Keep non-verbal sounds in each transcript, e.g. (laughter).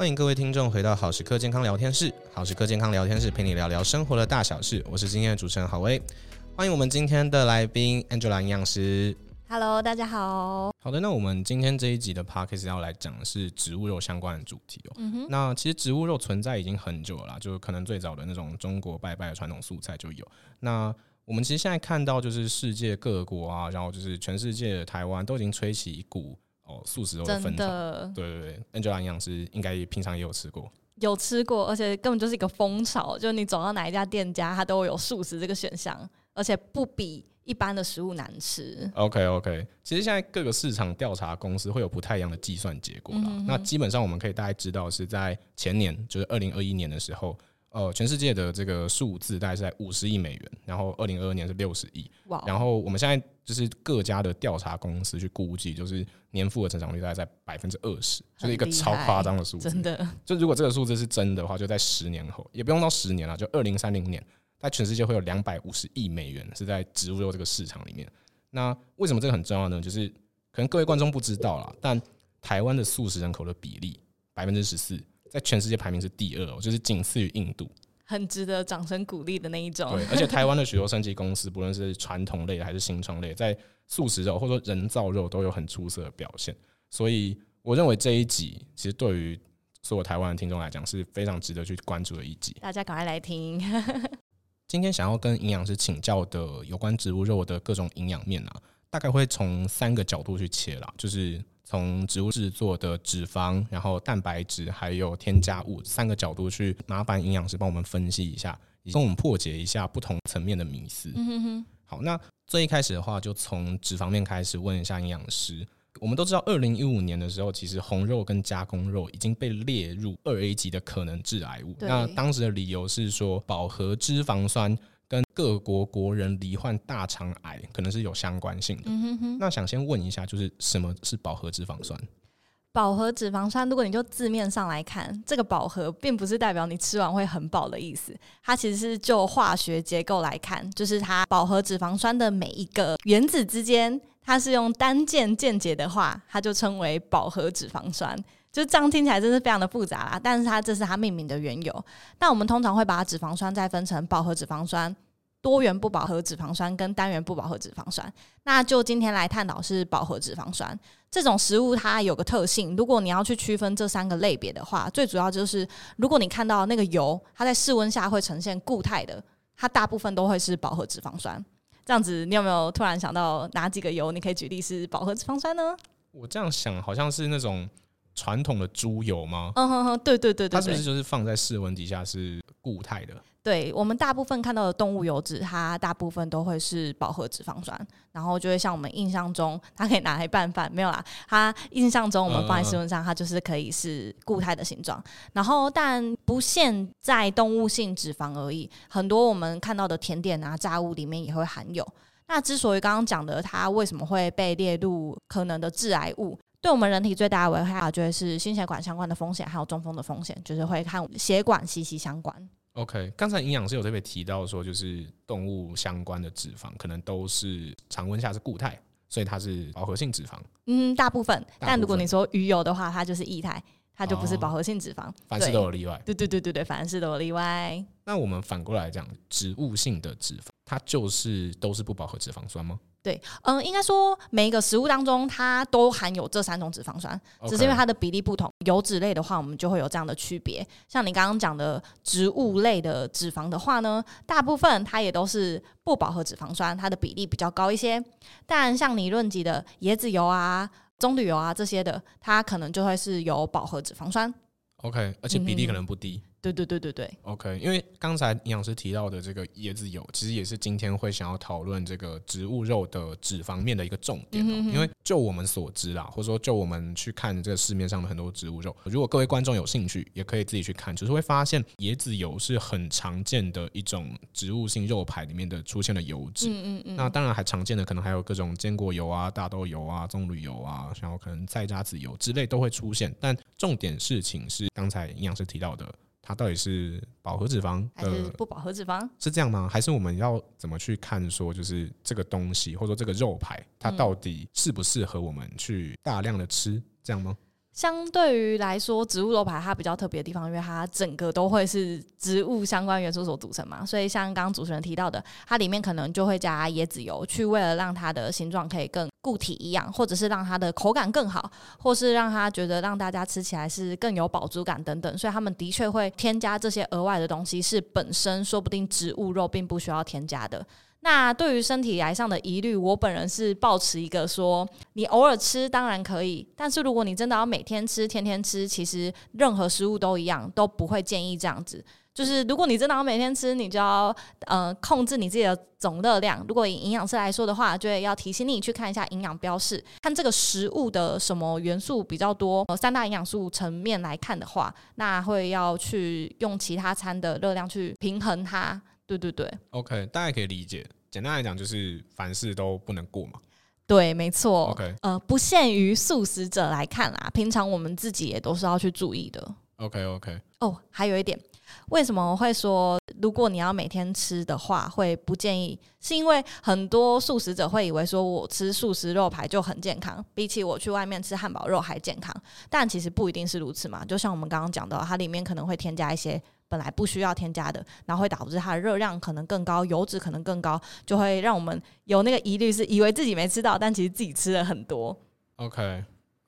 欢迎各位听众回到好时刻健康聊天室。好时刻健康聊天室陪你聊聊生活的大小事，我是今天的主持人郝威。欢迎我们今天的来宾 Angela 营养师。Hello，大家好。好的，那我们今天这一集的 Podcast 要来讲的是植物肉相关的主题哦。那其实植物肉存在已经很久了啦，就可能最早的那种中国拜拜的传统素菜就有。那我们其实现在看到，就是世界各国啊，然后就是全世界的台湾都已经吹起一股。哦，素食肉的分潮，对对对，Angela 营养师应该平常也有吃过，有吃过，而且根本就是一个风潮，就是你走到哪一家店家，它都有素食这个选项，而且不比一般的食物难吃。OK OK，其实现在各个市场调查公司会有不太一样的计算结果啦，那基本上我们可以大概知道是在前年，就是二零二一年的时候。呃，全世界的这个数字大概是在五十亿美元，然后二零二二年是六十亿，哇！然后我们现在就是各家的调查公司去估计，就是年复合成长率大概在百分之二十，就是一个超夸张的数字，真的。(laughs) 就如果这个数字是真的话，就在十年后，也不用到十年了，就二零三零年，在全世界会有两百五十亿美元是在植物肉这个市场里面。那为什么这个很重要呢？就是可能各位观众不知道啦，但台湾的素食人口的比例百分之十四。在全世界排名是第二，哦就是仅次于印度，很值得掌声鼓励的那一种。对，而且台湾的许多升级公司，不论是传统类还是新创类，在素食肉或者说人造肉都有很出色的表现。所以，我认为这一集其实对于所有台湾的听众来讲是非常值得去关注的一集。大家赶快来听。(laughs) (laughs) 今天想要跟营养师请教的有关植物肉的各种营养面啊，大概会从三个角度去切啦，就是。从植物制作的脂肪，然后蛋白质，还有添加物三个角度去麻烦营养师帮我们分析一下，以及我们破解一下不同层面的迷思。嗯哼哼。好，那最一开始的话，就从脂肪面开始问一下营养师。我们都知道，二零一五年的时候，其实红肉跟加工肉已经被列入二 A 级的可能致癌物。那当时的理由是说，饱和脂肪酸。跟各国国人罹患大肠癌可能是有相关性的。嗯哼哼。那想先问一下，就是什么是饱和脂肪酸？饱和脂肪酸，如果你就字面上来看，这个饱和并不是代表你吃完会很饱的意思。它其实是就化学结构来看，就是它饱和脂肪酸的每一个原子之间，它是用单键键结的话，它就称为饱和脂肪酸。就这样听起来真是非常的复杂啦，但是它这是它命名的缘由。那我们通常会把脂肪酸再分成饱和脂肪酸。多元不饱和脂肪酸跟单元不饱和脂肪酸，那就今天来探讨是饱和脂肪酸这种食物，它有个特性，如果你要去区分这三个类别的话，最主要就是如果你看到那个油，它在室温下会呈现固态的，它大部分都会是饱和脂肪酸。这样子，你有没有突然想到哪几个油？你可以举例是饱和脂肪酸呢？我这样想，好像是那种传统的猪油吗？嗯哼哼，对对对对，对，它是不是就是放在室温底下是固态的？对，我们大部分看到的动物油脂，它大部分都会是饱和脂肪酸，然后就会像我们印象中，它可以拿来拌饭，没有啦。它印象中我们放在室温上，它就是可以是固态的形状。然后，但不限在动物性脂肪而已，很多我们看到的甜点啊、炸物里面也会含有。那之所以刚刚讲的它为什么会被列入可能的致癌物，对我们人体最大的危害，就会是心血管相关的风险，还有中风的风险，就是会和血管息息相关。OK，刚才营养师有特别提到说，就是动物相关的脂肪可能都是常温下是固态，所以它是饱和性脂肪。嗯，大部分。大部分。但如果你说鱼油的话，它就是液态，它就不是饱和性脂肪。哦，凡事都有例外。对对对对对，凡事都有例外。那我们反过来讲，植物性的脂肪，它就是都是不饱和脂肪酸吗？对，嗯，应该说每一个食物当中，它都含有这三种脂肪酸.只是因为它的比例不同。油脂类的话，我们就会有这样的区别。像你刚刚讲的植物类的脂肪的话呢，大部分它也都是不饱和脂肪酸，它的比例比较高一些。但像你论及的椰子油啊、棕榈油啊这些的，它可能就会是有饱和脂肪酸。OK，而且比例可能不低。嗯对对对对对，OK，因为刚才营养师提到的这个椰子油，其实也是今天会想要讨论这个植物肉的脂肪面的一个重点哦。嗯、哼哼因为就我们所知啦，或者说就我们去看这个市面上的很多植物肉，如果各位观众有兴趣，也可以自己去看，就是会发现椰子油是很常见的一种植物性肉排里面的出现的油脂。嗯嗯嗯。那当然还常见的可能还有各种坚果油啊、大豆油啊、棕榈油啊，然后可能菜渣子油之类都会出现。但重点事情是刚才营养师提到的。它到底是饱和脂肪还是不饱和脂肪？是这样吗？还是我们要怎么去看说，就是这个东西或者说这个肉排，它到底适不适合我们去大量的吃？这样吗？相对于来说，植物肉排它比较特别的地方，因为它整个都会是植物相关元素所组成嘛，所以像刚刚主持人提到的，它里面可能就会加椰子油，去为了让它的形状可以更固体一样，或者是让它的口感更好，或是让它觉得让大家吃起来是更有饱足感等等，所以他们的确会添加这些额外的东西，是本身说不定植物肉并不需要添加的。那对于身体来上的疑虑，我本人是抱持一个说，你偶尔吃当然可以，但是如果你真的要每天吃、天天吃，其实任何食物都一样，都不会建议这样子。就是如果你真的要每天吃，你就要呃控制你自己的总热量。如果以营养师来说的话，就会要提醒你去看一下营养标示，看这个食物的什么元素比较多。呃，三大营养素层面来看的话，那会要去用其他餐的热量去平衡它。对对对，OK，大家可以理解。简单来讲，就是凡事都不能过嘛。对，没错。OK，呃，不限于素食者来看啦，平常我们自己也都是要去注意的。OK，OK。哦，还有一点，为什么我会说，如果你要每天吃的话，会不建议？是因为很多素食者会以为说我吃素食肉排就很健康，比起我去外面吃汉堡肉还健康。但其实不一定是如此嘛。就像我们刚刚讲到，它里面可能会添加一些。本来不需要添加的，然后会导致它的热量可能更高，油脂可能更高，就会让我们有那个疑虑，是以为自己没吃到，但其实自己吃了很多。OK，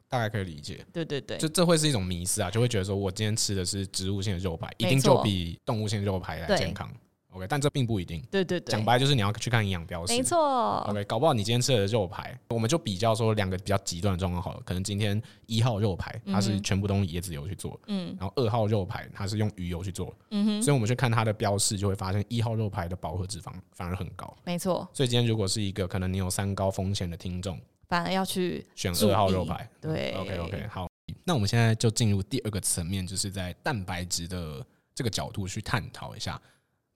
大概可以理解。对对对，就这会是一种迷思啊，就会觉得说我今天吃的是植物性的肉排，一定就比动物性肉排来健康。OK，但这并不一定。对对对，讲白就是你要去看营养标识。没错。OK，搞不好你今天吃的肉排，我们就比较说两个比较极端的状况好了。可能今天一号肉排它是全部都用椰子油去做，嗯，然后二号肉排它是用鱼油去做，嗯哼。所以我们去看它的标示，就会发现一号肉排的饱和脂肪反而很高。没错。所以今天如果是一个可能你有三高风险的听众，反而要去选二号肉排。对。OK OK，好。那我们现在就进入第二个层面，就是在蛋白质的这个角度去探讨一下。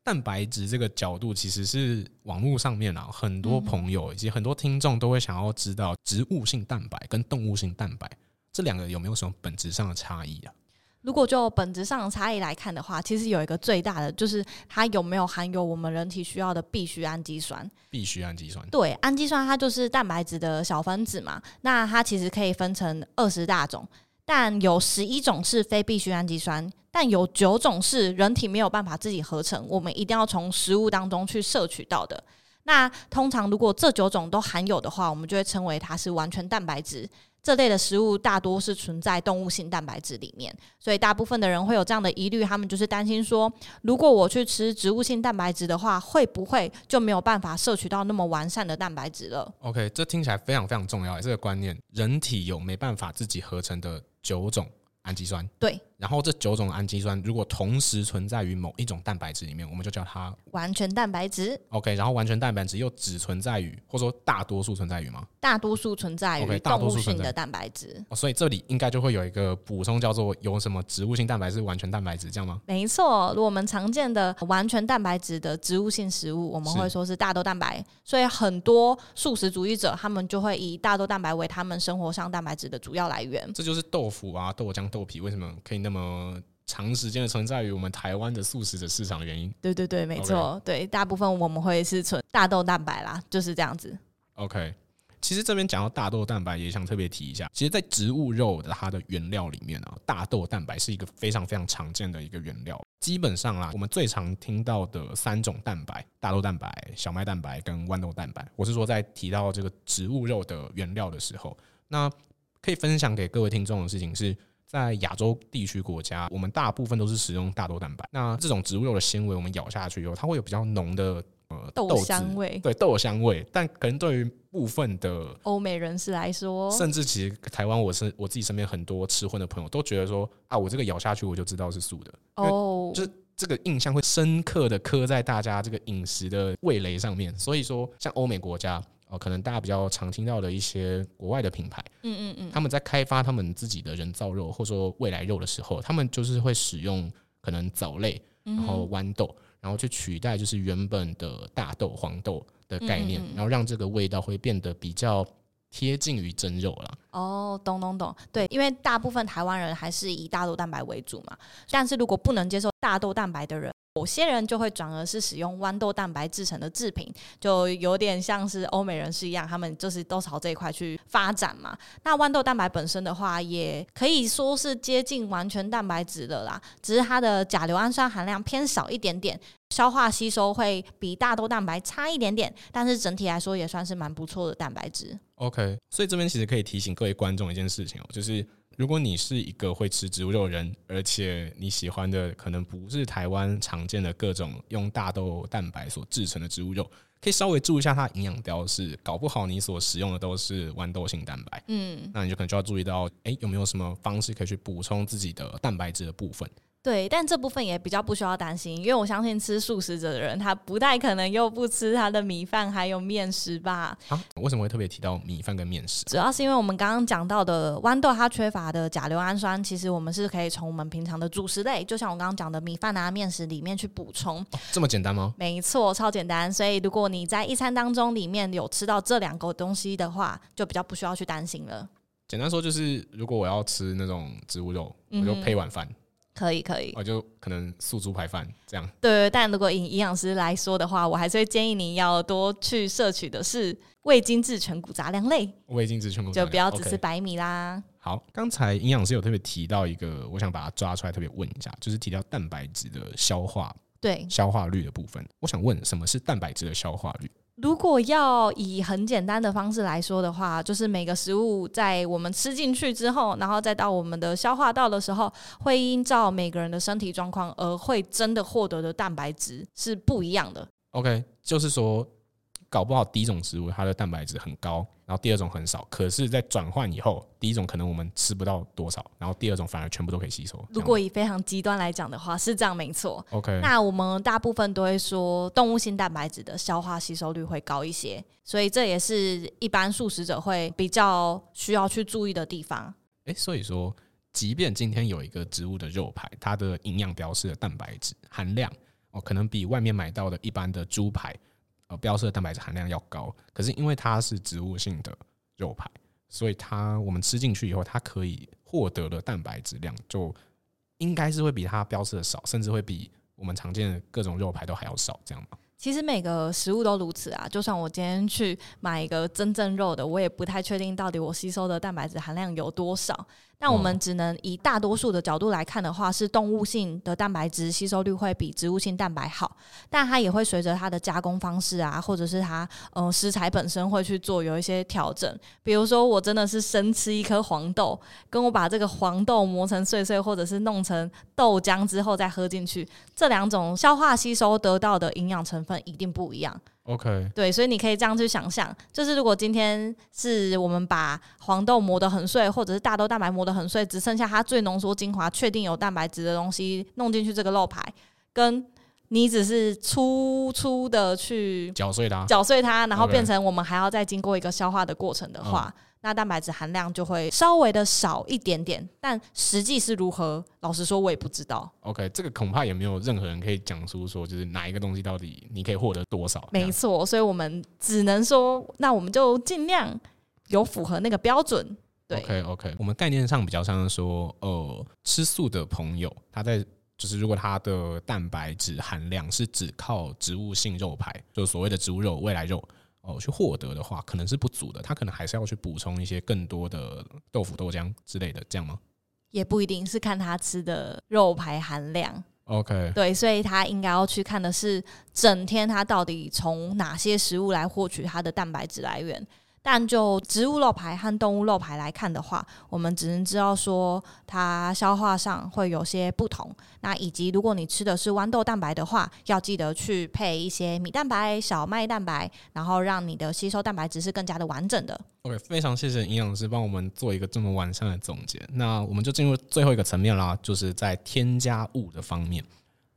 蛋白质这个角度，其实是网络上面啊，很多朋友以及很多听众都会想要知道，植物性蛋白跟动物性蛋白这两个有没有什么本质上的差异啊？如果就本质上的差异来看的话，其实有一个最大的就是它有没有含有我们人体需要的必需氨基酸。必需氨基酸。对，氨基酸它就是蛋白质的小分子嘛，那它其实可以分成二十大种。但有十一种是非必需氨基酸，但有九种是人体没有办法自己合成，我们一定要从食物当中去摄取到的。那通常如果这九种都含有的话，我们就会称为它是完全蛋白质。这类的食物大多是存在动物性蛋白质里面，所以大部分的人会有这样的疑虑，他们就是担心说，如果我去吃植物性蛋白质的话，会不会就没有办法摄取到那么完善的蛋白质了？OK，这听起来非常非常重要，这个观念，人体有没办法自己合成的九种氨基酸，对。然后这九种氨基酸如果同时存在于某一种蛋白质里面，我们就叫它完全蛋白质。OK，然后完全蛋白质又只存在于，或者说大多数存在于吗？大多数存在于动物性的蛋白质。哦，所以这里应该就会有一个补充，叫做有什么植物性蛋白质、完全蛋白质，这样吗？没错，如果我们常见的完全蛋白质的植物性食物，我们会说是大豆蛋白。所以很多素食主义者他们就会以大豆蛋白为他们生活上蛋白质的主要来源。这就是豆腐啊、豆浆、豆皮为什么可以那么长时间的存在于我们台湾的素食者市场的原因，对对对，没错.对，大部分我们会是存大豆蛋白啦，就是这样子。OK，其实这边讲到大豆蛋白，也想特别提一下，其实，在植物肉的它的原料里面啊，大豆蛋白是一个非常非常常见的一个原料。基本上啦，我们最常听到的三种蛋白：大豆蛋白、小麦蛋白跟豌豆蛋白。我是说，在提到这个植物肉的原料的时候，那可以分享给各位听众的事情是。在亚洲地区国家，我们大部分都是使用大豆蛋白。那这种植物肉的纤维，我们咬下去以后，它会有比较浓的呃豆香味，对豆香味。但可能对于部分的欧美人士来说，甚至其实台湾，我是我自己身边很多吃荤的朋友都觉得说啊，我这个咬下去我就知道是素的哦，就是这个印象会深刻的刻在大家这个饮食的味蕾上面。所以说，像欧美国家。哦，可能大家比较常听到的一些国外的品牌，嗯嗯嗯，他们在开发他们自己的人造肉或者说未来肉的时候，他们就是会使用可能藻类，然后豌豆，然后去取代就是原本的大豆、黄豆的概念，然后让这个味道会变得比较贴近于真肉了。哦，懂懂懂，对，因为大部分台湾人还是以大豆蛋白为主嘛，但是如果不能接受大豆蛋白的人。有些人就会转而是使用豌豆蛋白制成的制品，就有点像是欧美人士一样，他们就是都朝这一块去发展嘛。那豌豆蛋白本身的话，也可以说是接近完全蛋白质的啦，只是它的甲硫氨酸含量偏少一点点，消化吸收会比大豆蛋白差一点点，但是整体来说也算是蛮不错的蛋白质。OK，所以这边其实可以提醒各位观众一件事情哦，就是如果你是一个会吃植物肉的人，而且你喜欢的可能不是台湾常见的各种用大豆蛋白所制成的植物肉，可以稍微注意一下它营养标示，搞不好你所使用的都是豌豆性蛋白，嗯，那你就可能就要注意到，哎、欸，有没有什么方式可以去补充自己的蛋白质的部分。对，但这部分也比较不需要担心，因为我相信吃素食者的人，他不太可能又不吃他的米饭还有面食吧？啊，为什么会特别提到米饭跟面食？主要是因为我们刚刚讲到的豌豆，它缺乏的甲硫氨酸，其实我们是可以从我们平常的主食类，就像我刚刚讲的米饭啊、面食里面去补充。哦，这么简单吗？没错，超简单。所以如果你在一餐当中里面有吃到这两个东西的话，就比较不需要去担心了。简单说就是，如果我要吃那种植物肉，我就配碗饭。嗯可以可以，我就可能素猪排饭这样。对，但如果以营养师来说的话，我还是会建议你要多去摄取的是未精制全谷杂粮类。未精制全谷就不要只吃白米啦。Okay. 好，刚才营养师有特别提到一个，我想把它抓出来特别问一下，就是提到蛋白质的消化，对，消化率的部分。我想问，什么是蛋白质的消化率？如果要以很简单的方式来说的话，就是每个食物在我们吃进去之后，然后再到我们的消化道的时候，会依照每个人的身体状况而会真的获得的蛋白质是不一样的。OK，就是说。搞不好第一种食物它的蛋白质很高，然后第二种很少。可是，在转换以后，第一种可能我们吃不到多少，然后第二种反而全部都可以吸收。如果以非常极端来讲的话，是这样没错。OK，那我们大部分都会说动物性蛋白质的消化吸收率会高一些，所以这也是一般素食者会比较需要去注意的地方。诶、欸，所以说，即便今天有一个植物的肉排，它的营养标示的蛋白质含量哦，可能比外面买到的一般的猪排。呃，标示的蛋白质含量要高，可是因为它是植物性的肉排，所以它我们吃进去以后，它可以获得的蛋白质量就应该是会比它标示的少，甚至会比我们常见的各种肉排都还要少，这样吗？其实每个食物都如此啊，就算我今天去买一个真正肉的，我也不太确定到底我吸收的蛋白质含量有多少。但我们只能以大多数的角度来看的话，是动物性的蛋白质吸收率会比植物性蛋白好，但它也会随着它的加工方式啊，或者是它嗯、呃、食材本身会去做有一些调整。比如说，我真的是生吃一颗黄豆，跟我把这个黄豆磨成碎碎，或者是弄成豆浆之后再喝进去，这两种消化吸收得到的营养成分一定不一样。OK，对，所以你可以这样去想象，就是如果今天是我们把黄豆磨得很碎，或者是大豆蛋白磨得很碎，只剩下它最浓缩精华、确定有蛋白质的东西弄进去这个肉排，跟你只是粗粗的去搅碎它，搅碎它，然后变成我们还要再经过一个消化的过程的话。那蛋白质含量就会稍微的少一点点，但实际是如何，老实说，我也不知道。OK，这个恐怕也没有任何人可以讲出说，就是哪一个东西到底你可以获得多少。没错，所以我们只能说，那我们就尽量有符合那个标准。对，OK，OK，我们概念上比较像是说，呃，吃素的朋友，他在就是如果他的蛋白质含量是只靠植物性肉排，就是所谓的植物肉、未来肉。哦，去获得的话可能是不足的，他可能还是要去补充一些更多的豆腐、豆浆之类的，这样吗？也不一定是看他吃的肉排含量。OK，对，所以他应该要去看的是整天他到底从哪些食物来获取他的蛋白质来源。但就植物肉排和动物肉排来看的话，我们只能知道说它消化上会有些不同。那以及如果你吃的是豌豆蛋白的话，要记得去配一些米蛋白、小麦蛋白，然后让你的吸收蛋白质是更加的完整的。OK，非常谢谢营养师帮我们做一个这么完善的总结。那我们就进入最后一个层面啦，就是在添加物的方面。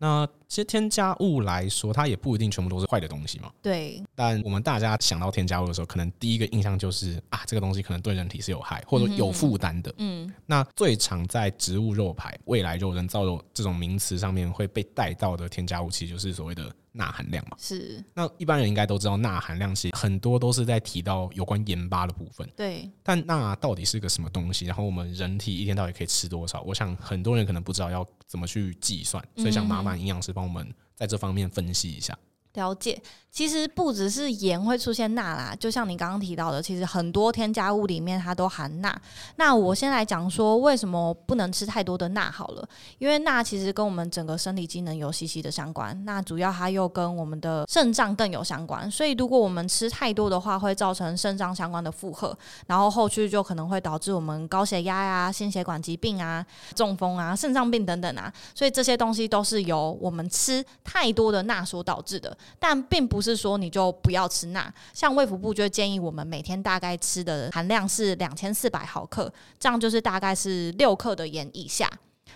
那其实添加物来说，它也不一定全部都是坏的东西嘛。对。但我们大家想到添加物的时候，可能第一个印象就是啊，这个东西可能对人体是有害或者有负担的。嗯。那最常在植物肉排、未来肉、人造肉这种名词上面会被带到的添加物，其实就是所谓的钠含量嘛。是。那一般人应该都知道，钠含量其实很多都是在提到有关盐巴的部分。对。但钠到底是个什么东西？然后我们人体一天到底可以吃多少？我想很多人可能不知道要怎么去计算，所以想麻烦营养师帮我们在这方面分析一下。了解，其实不只是盐会出现钠啦，就像你刚刚提到的，其实很多添加物里面它都含钠。那我先来讲说为什么不能吃太多的钠好了，因为钠其实跟我们整个生理机能有息息的相关。那主要它又跟我们的肾脏更有相关，所以如果我们吃太多的话，会造成肾脏相关的负荷，然后后续就可能会导致我们高血压呀、心血管疾病啊、中风啊、肾脏病等等啊。所以这些东西都是由我们吃太多的钠所导致的。但并不是说你就不要吃钠，像卫福部就建议我们每天大概吃的含量是两千四百毫克，这样就是大概是六克的盐以下。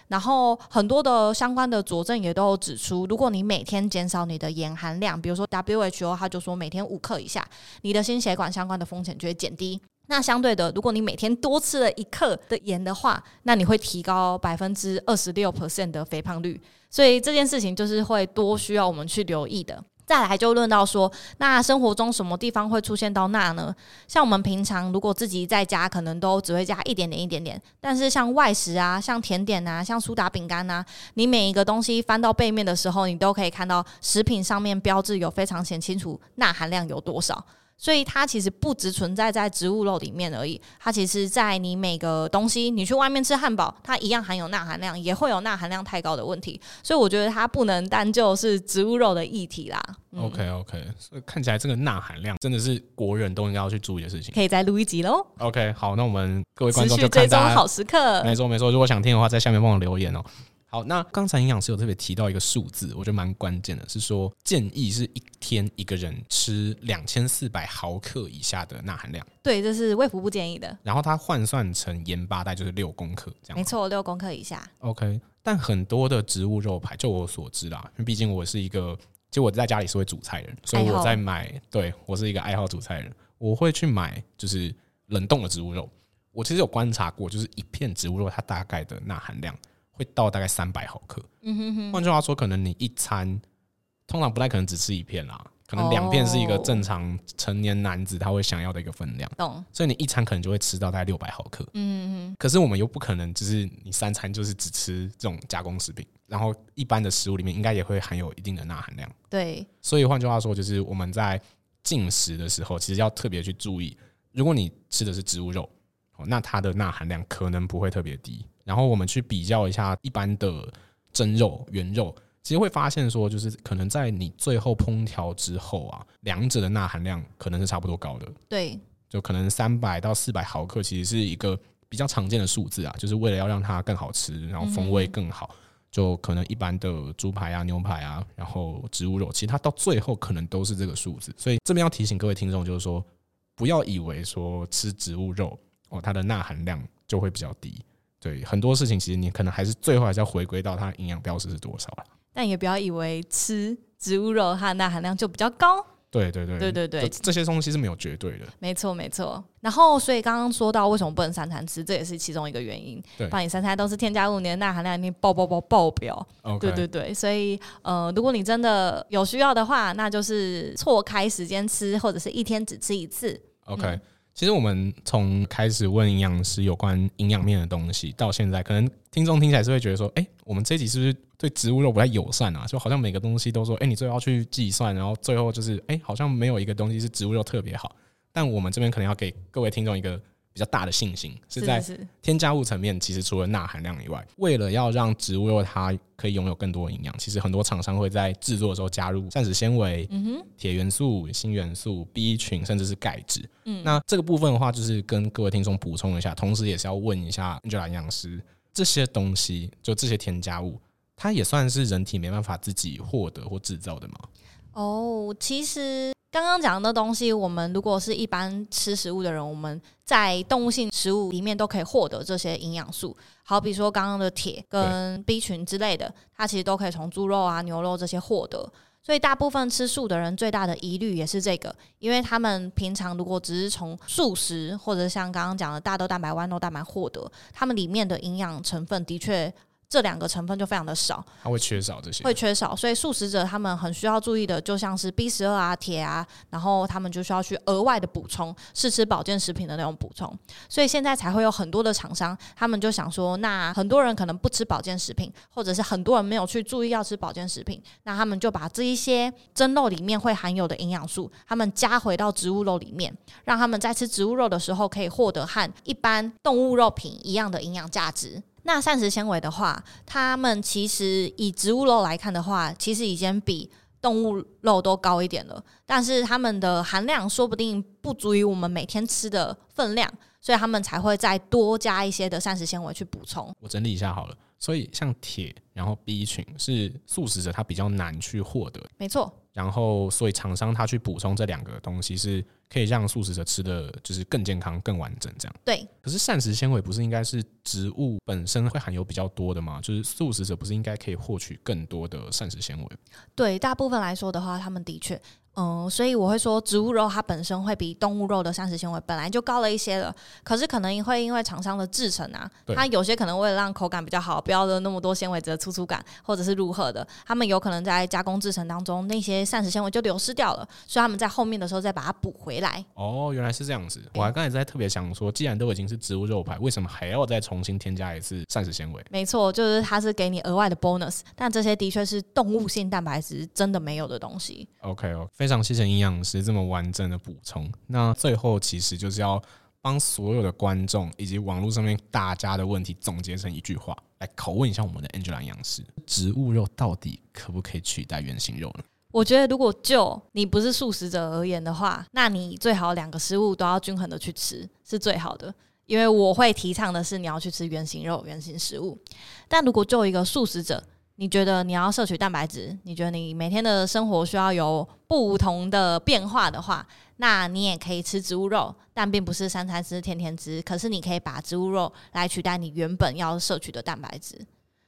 然后很多的相关的佐证也都有指出，如果你每天减少你的盐含量，比如说 WHO 他就说每天五克以下，你的心血管相关的风险就会减低。那相对的，如果你每天多吃了一克的盐的话，那你会提高百分之二十六 percent 的肥胖率。所以这件事情就是会多需要我们去留意的。再来就论到说，那生活中什么地方会出现到钠呢？像我们平常如果自己在家，可能都只会加一点点、一点点。但是像外食啊、像甜点啊、像苏打饼干啊，你每一个东西翻到背面的时候，你都可以看到食品上面标志有非常显清楚钠含量有多少。所以它其实不只存在在植物肉里面而已，它其实，在你每个东西，你去外面吃汉堡，它一样含有钠含量，也会有钠含量太高的问题。所以我觉得它不能单就是植物肉的议题啦。嗯、OK OK，所以看起来这个钠含量真的是国人都应该要去注意的事情。可以再录一集喽。OK，好，那我们各位观众就看追踪好时刻。没错没错，如果想听的话，在下面帮我留言哦。好，那刚才营养师有特别提到一个数字，我觉得蛮关键的，是说建议是一天一个人吃两千四百毫克以下的钠含量。对，这是卫福部建议的。然后它换算成盐巴袋就是六公克这样。没错，六公克以下。OK，但很多的植物肉排，就我所知啦，因为毕竟我是一个，其实我在家里是会煮菜的人，所以我在买，对我是一个爱好煮菜的人，我会去买就是冷冻的植物肉。我其实有观察过，就是一片植物肉它大概的钠含量。会到大概三百毫克。嗯哼哼。换句话说，可能你一餐通常不太可能只吃一片啦，可能两片是一个正常成年男子他会想要的一个分量。懂。所以你一餐可能就会吃到大概六百毫克。嗯哼。可是我们又不可能，就是你三餐就是只吃这种加工食品，然后一般的食物里面应该也会含有一定的钠含量。对。所以换句话说，就是我们在进食的时候，其实要特别去注意，如果你吃的是植物肉，那它的钠含量可能不会特别低。然后我们去比较一下一般的蒸肉、原肉，其实会发现说，就是可能在你最后烹调之后啊，两者的钠含量可能是差不多高的。对，就可能三百到四百毫克，其实是一个比较常见的数字啊，就是为了要让它更好吃，然后风味更好，就可能一般的猪排啊、牛排啊，然后植物肉，其实它到最后可能都是这个数字。所以这边要提醒各位听众，就是说，不要以为说吃植物肉哦，它的钠含量就会比较低。对，很多事情其实你可能还是最后还是要回归到它营养标识是多少了。但也不要以为吃植物肉它的钠含量就比较高。对对对对对对，这些东西是没有绝对的。没错没错。然后所以刚刚说到为什么不能三餐吃，这也是其中一个原因。对，把你三餐都是添加物，你的钠含量一定爆爆爆爆表。对对对，所以呃，如果你真的有需要的话，那就是错开时间吃，或者是一天只吃一次。OK。嗯其实我们从开始问营养师有关营养面的东西，到现在，可能听众听起来是会觉得说，哎，我们这一集是不是对植物肉不太友善啊？就好像每个东西都说，哎，你最后要去计算，然后最后就是，哎，好像没有一个东西是植物肉特别好。但我们这边可能要给各位听众一个。(laughs) 比较大的信心是在添加物层面，其实除了钠含量以外，为了要让植物肉它可以拥有更多的营养，其实很多厂商会在制作的时候加入膳食纤维、铁元素、锌元素、B 群，甚至是钙质。嗯，那这个部分的话，就是跟各位听众补充一下，同时也是要问一下 Angela 营养师，这些东西就这些添加物，它也算是人体没办法自己获得或制造的吗？哦，其实。刚刚讲的东西，我们如果是一般吃食物的人，我们在动物性食物里面都可以获得这些营养素。好比说刚刚的铁跟 B 群之类的，它其实都可以从猪肉啊、牛肉这些获得。所以大部分吃素的人最大的疑虑也是这个，因为他们平常如果只是从素食或者像刚刚讲的大豆蛋白、豌豆蛋白获得，他们里面的营养成分的确。这两个成分就非常的少，它会缺少这些，会缺少，所以素食者他们很需要注意的，就像是 B 十二啊、铁啊，然后他们就需要去额外的补充，试吃保健食品的那种补充，所以现在才会有很多的厂商，他们就想说，那很多人可能不吃保健食品，或者是很多人没有去注意要吃保健食品，那他们就把这一些蒸肉里面会含有的营养素，他们加回到植物肉里面，让他们在吃植物肉的时候可以获得和一般动物肉品一样的营养价值。那膳食纤维的话，它们其实以植物肉来看的话，其实已经比动物肉都高一点了。但是它们的含量说不定不足以我们每天吃的分量，所以他们才会再多加一些的膳食纤维去补充。我整理一下好了，所以像铁，然后 B 群是素食者他比较难去获得，没错。然后所以厂商他去补充这两个东西是。可以让素食者吃的就是更健康、更完整，这样。对。可是膳食纤维不是应该是植物本身会含有比较多的吗？就是素食者不是应该可以获取更多的膳食纤维？对，大部分来说的话，他们的确。嗯，所以我会说，植物肉它本身会比动物肉的膳食纤维本来就高了一些了。可是可能会因为厂商的制成啊，它有些可能为了让口感比较好，不要的那么多纤维质的粗粗感，或者是如何的，他们有可能在加工制成当中那些膳食纤维就流失掉了，所以他们在后面的时候再把它补回来。哦，原来是这样子。我还刚才在特别想说，既然都已经是植物肉排，为什么还要再重新添加一次膳食纤维？没错，就是它是给你额外的 bonus，但这些的确是动物性蛋白质真的没有的东西。OK 哦，非常谢谢营养师这么完整的补充，那最后其实就是要帮所有的观众以及网络上面大家的问题总结成一句话，来拷问一下我们的 Angela 营养师：植物肉到底可不可以取代原型肉呢？我觉得，如果就你不是素食者而言的话，那你最好两个食物都要均衡的去吃是最好的，因为我会提倡的是你要去吃原型肉、原型食物。但如果就一个素食者，你觉得你要摄取蛋白质，你觉得你每天的生活需要有不同的变化的话，那你也可以吃植物肉，但并不是三餐吃、天天吃。可是你可以把植物肉来取代你原本要摄取的蛋白质。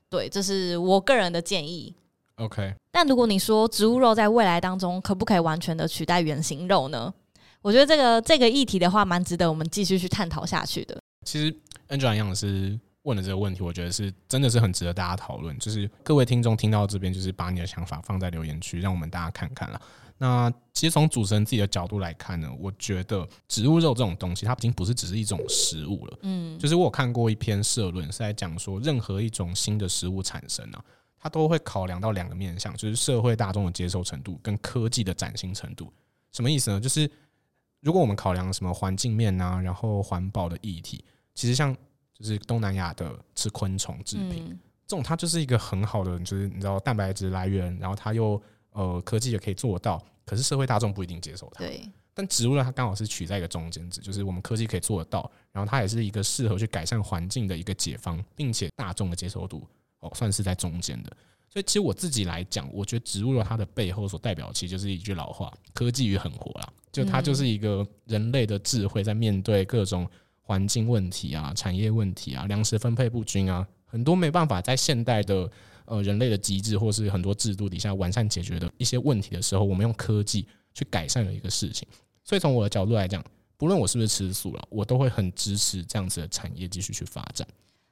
对，这是我个人的建议。OK。但如果你说植物肉在未来当中可不可以完全的取代原型肉呢？我觉得这个这个议题的话，蛮值得我们继续去探讨下去的。其实，Angela 营养师。问的这个问题，我觉得是真的是很值得大家讨论。就是各位听众听到这边，就是把你的想法放在留言区，让我们大家看看了。那其实从主持人自己的角度来看呢，我觉得植物肉这种东西，它已经不是只是一种食物了。嗯，就是我有看过一篇社论，是在讲说，任何一种新的食物产生啊，它都会考量到两个面向，就是社会大众的接受程度跟科技的崭新程度。什么意思呢？就是如果我们考量什么环境面啊，然后环保的议题，其实像。就是东南亚的吃昆虫制品，嗯、这种它就是一个很好的，就是你知道蛋白质来源，然后它又呃科技也可以做到，可是社会大众不一定接受它。对，但植物呢，它刚好是取在一个中间值，就是我们科技可以做得到，然后它也是一个适合去改善环境的一个解方，并且大众的接受度哦算是在中间的。所以其实我自己来讲，我觉得植物肉它的背后所代表，其实就是一句老话：科技与狠活啦。就它就是一个人类的智慧在面对各种。环境问题啊，产业问题啊，粮食分配不均啊，很多没办法在现代的呃人类的机制或是很多制度底下完善解决的一些问题的时候，我们用科技去改善的一个事情。所以从我的角度来讲，不论我是不是吃素了，我都会很支持这样子的产业继续去发展。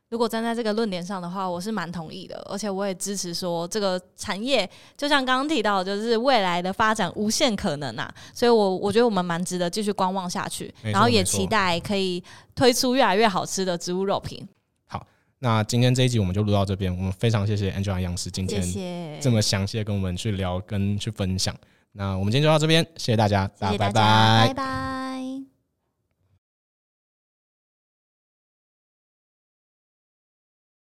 如果站在这个论点上的话，我是蛮同意的，而且我也支持说这个产业，就像刚刚提到，就是未来的发展无限可能啊。所以我我觉得我们蛮值得继续观望下去，然后也期待可以推出越来越好吃的植物肉品。好，那今天这一集我们就录到这边，我们非常谢谢 Angela 营养师今天这么详细的跟我们去聊跟去分享。那我们今天就到这边，谢谢大家，大家拜拜，拜拜。